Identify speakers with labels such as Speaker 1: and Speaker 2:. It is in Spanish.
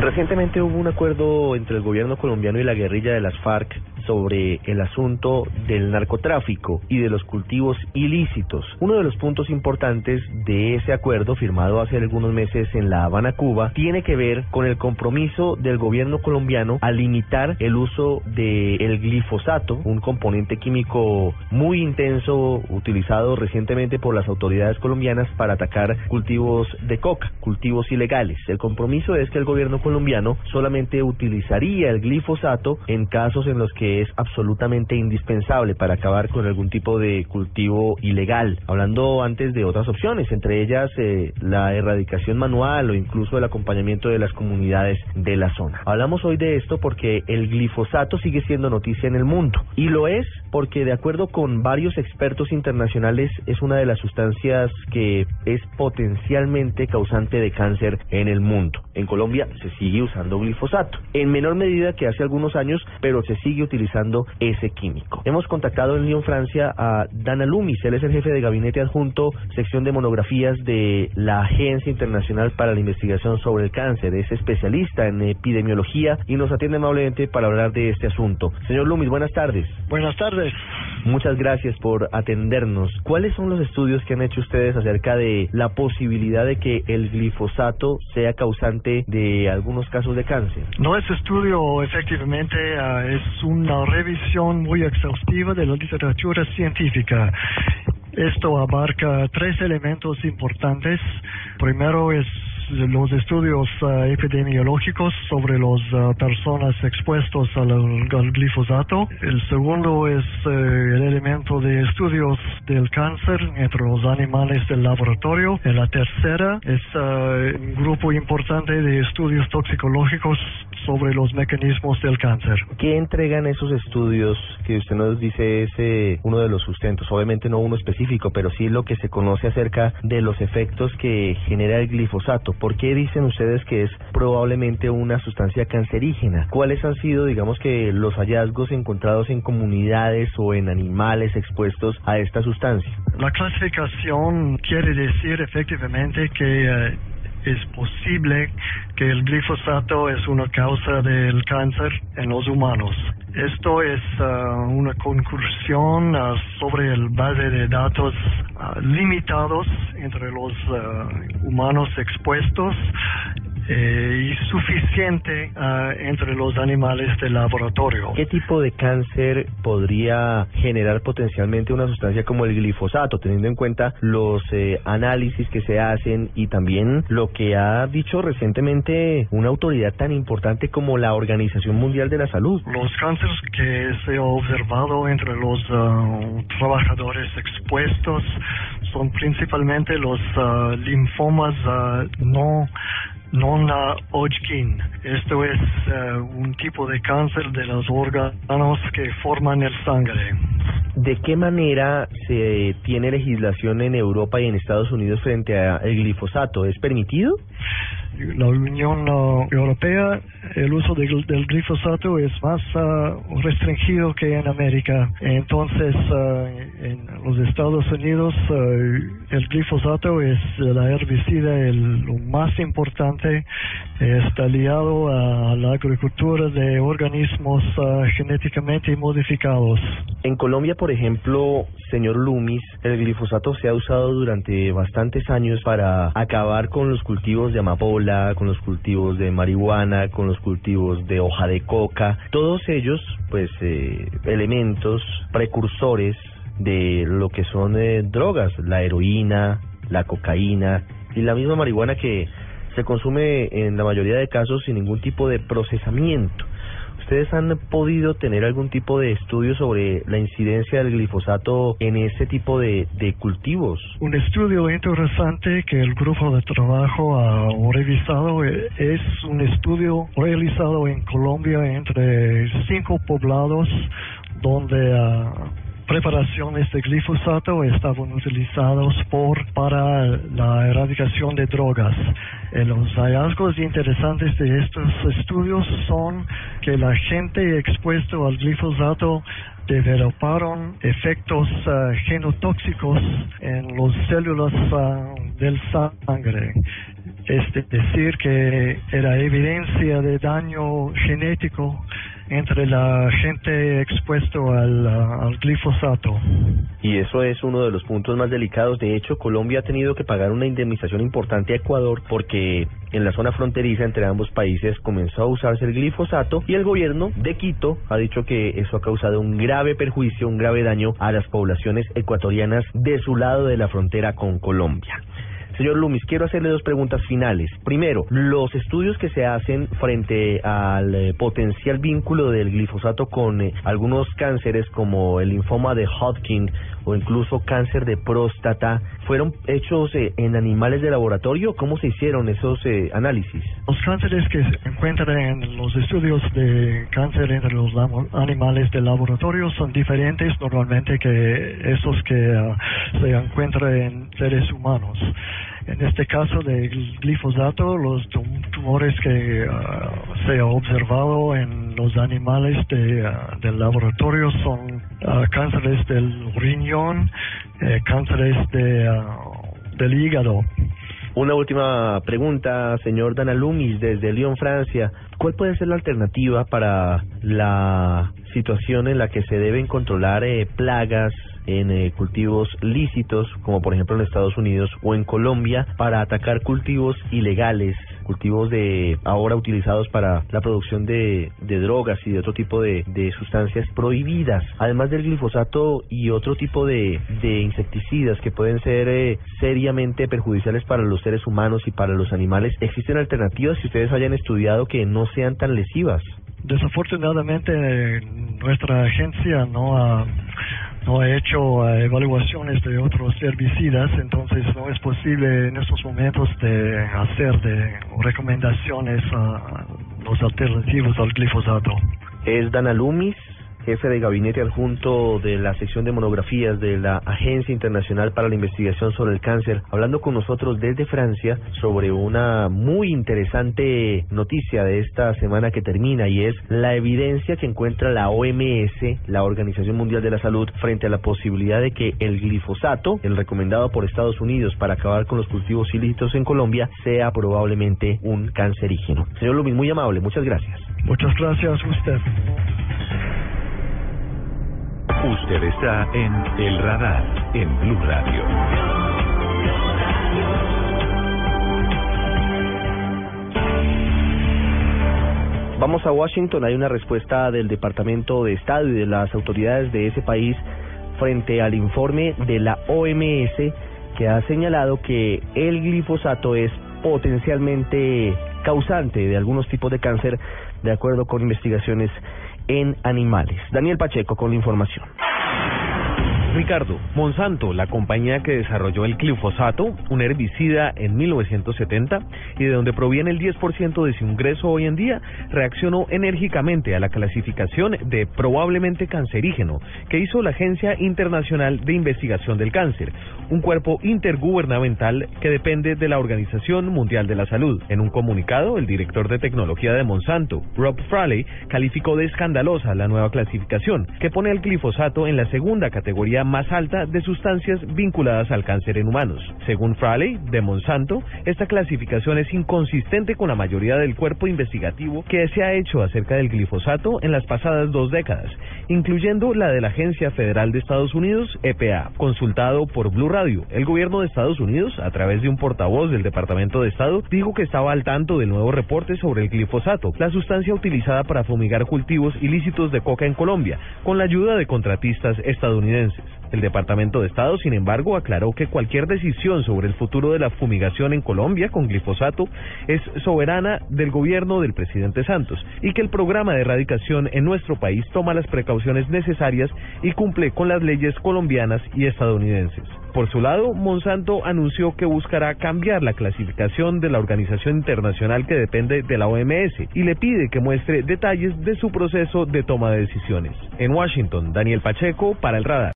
Speaker 1: Recientemente hubo un acuerdo entre el gobierno colombiano y la guerrilla de las FARC sobre el asunto del narcotráfico y de los cultivos ilícitos. Uno de los puntos importantes de ese acuerdo firmado hace algunos meses en La Habana, Cuba, tiene que ver con el compromiso del gobierno colombiano a limitar el uso del glifosato, un componente químico muy intenso utilizado recientemente por las autoridades colombianas para atacar cultivos de coca, cultivos ilegales. El compromiso es que el gobierno colombiano solamente utilizaría el glifosato en casos en los que es absolutamente indispensable para acabar con algún tipo de cultivo ilegal. Hablando antes de otras opciones, entre ellas eh, la erradicación manual o incluso el acompañamiento de las comunidades de la zona. Hablamos hoy de esto porque el glifosato sigue siendo noticia en el mundo y lo es porque de acuerdo con varios expertos internacionales es una de las sustancias que es potencialmente causante de cáncer en el mundo. En Colombia se sigue usando glifosato, en menor medida que hace algunos años, pero se sigue utilizando ese químico. Hemos contactado en Lyon, Francia, a Dana Lumis, él es el jefe de gabinete adjunto, sección de monografías de la Agencia Internacional para la Investigación sobre el Cáncer. Es especialista en epidemiología y nos atiende amablemente para hablar de este asunto. Señor Lumis, buenas tardes.
Speaker 2: Buenas tardes.
Speaker 1: Muchas gracias por atendernos. ¿Cuáles son los estudios que han hecho ustedes acerca de la posibilidad de que el glifosato sea causante de algunos casos de cáncer?
Speaker 2: Nuestro estudio efectivamente ah, es una revisión muy exhaustiva de la literatura científica. Esto abarca tres elementos importantes. Primero es los estudios uh, epidemiológicos sobre las uh, personas expuestas al, glifosato. El segundo es uh, el elemento de estudios del cáncer entre los animales del laboratorio. Y la tercera es un grupo importante de estudios toxicológicos sobre los mecanismos del cáncer.
Speaker 1: ¿Qué entregan esos estudios que usted nos dice es eh, uno de los sustentos? Obviamente no uno específico, pero sí lo que se conoce acerca de los efectos que genera el glifosato. ¿Por qué dicen ustedes que es probablemente una sustancia cancerígena? ¿Cuáles han sido, digamos que, los hallazgos encontrados en comunidades o en animales expuestos a esta sustancia?
Speaker 2: La clasificación quiere decir efectivamente que eh, es posible que el glifosato es una causa del cáncer en los humanos. Esto es uh, una conclusión uh, sobre el base de datos uh, limitados entre los humanos expuestos eh, y suficiente uh, entre los animales del laboratorio.
Speaker 1: ¿Qué tipo de cáncer podría generar potencialmente una sustancia como el glifosato, teniendo en cuenta los eh, análisis que se hacen y también lo que ha dicho recientemente una autoridad tan importante como la Organización Mundial de la Salud?
Speaker 2: Los cánceres que se ha observado entre los uh, trabajadores expuestos son principalmente los uh, linfomas no non-Hodgkin. Esto es eh, un tipo de cáncer de los órganos que forman el sangre.
Speaker 1: ¿De qué manera se tiene legislación en Europa y en Estados Unidos frente al glifosato? ¿Es permitido?
Speaker 2: La Unión Europea el uso del, glifosato es más ah, restringido que en América. Entonces, ah, en los Estados Unidos, ah, el glifosato es la herbicida el, lo más importante. Está liado a la agricultura de organismos genéticamente modificados.
Speaker 1: En Colombia, por ejemplo, señor Lumis, el glifosato se ha usado durante bastantes años para acabar con los cultivos de amapola, con los cultivos de marihuana, con los cultivos de hoja de coca, todos ellos pues eh, elementos precursores de lo que son eh, drogas, la heroína, la cocaína y la misma marihuana que se consume en la mayoría de casos sin ningún tipo de procesamiento. ¿Ustedes han podido tener algún tipo de estudio sobre la incidencia del glifosato en ese tipo de, de cultivos?
Speaker 2: Un estudio interesante que el grupo de trabajo ha revisado eh, es un estudio realizado en Colombia entre cinco poblados donde uh, preparaciones de glifosato estaban utilizados por para la erradicación de drogas. Eh, los hallazgos interesantes de estos estudios son que la gente expuesta al glifosato developaron efectos uh, genotóxicos en las células uh, del sangre. es decir que era evidencia de daño genético entre la gente expuesto al, al, glifosato.
Speaker 1: Y eso es uno de los puntos más delicados. De hecho, Colombia ha tenido que pagar una indemnización importante a Ecuador porque en la zona fronteriza entre ambos países comenzó a usarse el glifosato y el gobierno de Quito ha dicho que eso ha causado un grave perjuicio, un grave daño a las poblaciones ecuatorianas de su lado de la frontera con Colombia. Señor Lumis, quiero hacerle dos preguntas finales. Primero, los estudios que se hacen frente al eh, potencial vínculo del glifosato con eh, algunos cánceres como el linfoma de Hodgkin o incluso cáncer de próstata, ¿fueron hechos eh, en animales de laboratorio? ¿Cómo se hicieron esos análisis?
Speaker 2: Los cánceres que se encuentran en los estudios de cáncer entre los animales de laboratorio son diferentes normalmente que esos que ah, se encuentran en seres humanos. En este caso del glifosato, los tumores que ah, se ha observado en los animales de, ah, del laboratorio son uh, cánceres del riñón, eh, cánceres de, del hígado.
Speaker 1: Una última pregunta, señor Danalumis, desde Lyon, Francia. ¿Cuál puede ser la alternativa para la situación en la que se deben controlar eh, plagas en eh, cultivos lícitos, como por ejemplo en Estados Unidos o en Colombia, para atacar cultivos ilegales, cultivos de ahora utilizados para la producción de, de drogas y de otro tipo de, sustancias prohibidas, además del glifosato y otro tipo de, insecticidas que pueden ser eh, seriamente perjudiciales para los seres humanos y para los animales. ¿Existen alternativas que ustedes hayan estudiado que no sean tan lesivas?
Speaker 2: Desafortunadamente nuestra agencia no ha no ha hecho eh, evaluaciones de otros herbicidas, entonces no es posible en estos momentos de hacer de recomendaciones a los alternativos al glifosato.
Speaker 1: Es Dana Lumis, jefe de gabinete adjunto de la sección de monografías de la Agencia Internacional para la Investigación sobre el Cáncer, hablando con nosotros desde Francia sobre una muy interesante noticia de esta semana que termina y es la evidencia que encuentra la OMS, la Organización Mundial de la Salud, frente a la posibilidad de que el glifosato, el recomendado por Estados Unidos para acabar con los cultivos ilícitos en Colombia, sea probablemente un cancerígeno. Señor Lumis, muy amable, muchas gracias.
Speaker 2: Muchas gracias a usted.
Speaker 3: Usted está en El Radar, en Blue Radio.
Speaker 1: Vamos a Washington, hay una respuesta del Departamento de Estado y de las autoridades de ese país frente al informe de la OMS que ha señalado que el glifosato es potencialmente causante de algunos tipos de cáncer de acuerdo con investigaciones en animales. Daniel Pacheco con la información.
Speaker 4: Ricardo, Monsanto, la compañía que desarrolló el glifosato, un herbicida en 1970 y de donde proviene el 10% de su ingreso hoy en día, reaccionó enérgicamente a la clasificación de probablemente cancerígeno que hizo la Agencia Internacional de Investigación del Cáncer, un cuerpo intergubernamental que depende de la Organización Mundial de la Salud. En un comunicado, el director de tecnología de Monsanto, Rob Fraley, calificó de escandalosa la nueva clasificación, que pone al glifosato en la segunda categoría más alta de sustancias vinculadas al cáncer en humanos. Según Fraley, de Monsanto, esta clasificación es inconsistente con la mayoría del cuerpo investigativo que se ha hecho acerca del glifosato en las pasadas dos décadas, incluyendo la de la Agencia Federal de Estados Unidos, EPA. Consultado por Blue Radio, el gobierno de Estados Unidos, a través de un portavoz del Departamento de Estado, dijo que estaba al tanto del nuevo reporte sobre el glifosato, la sustancia utilizada para fumigar cultivos ilícitos de coca en Colombia, con la ayuda de contratistas estadounidenses. El Departamento de Estado, sin embargo, aclaró que cualquier decisión sobre el futuro de la fumigación en Colombia con glifosato es soberana del gobierno del presidente Santos y que el programa de erradicación en nuestro país toma las precauciones necesarias y cumple con las leyes colombianas y estadounidenses. Por su lado, Monsanto anunció que buscará cambiar la clasificación de la organización internacional que depende de la OMS y le pide que muestre detalles de su proceso de toma de decisiones. En Washington, Daniel Pacheco para el Radar.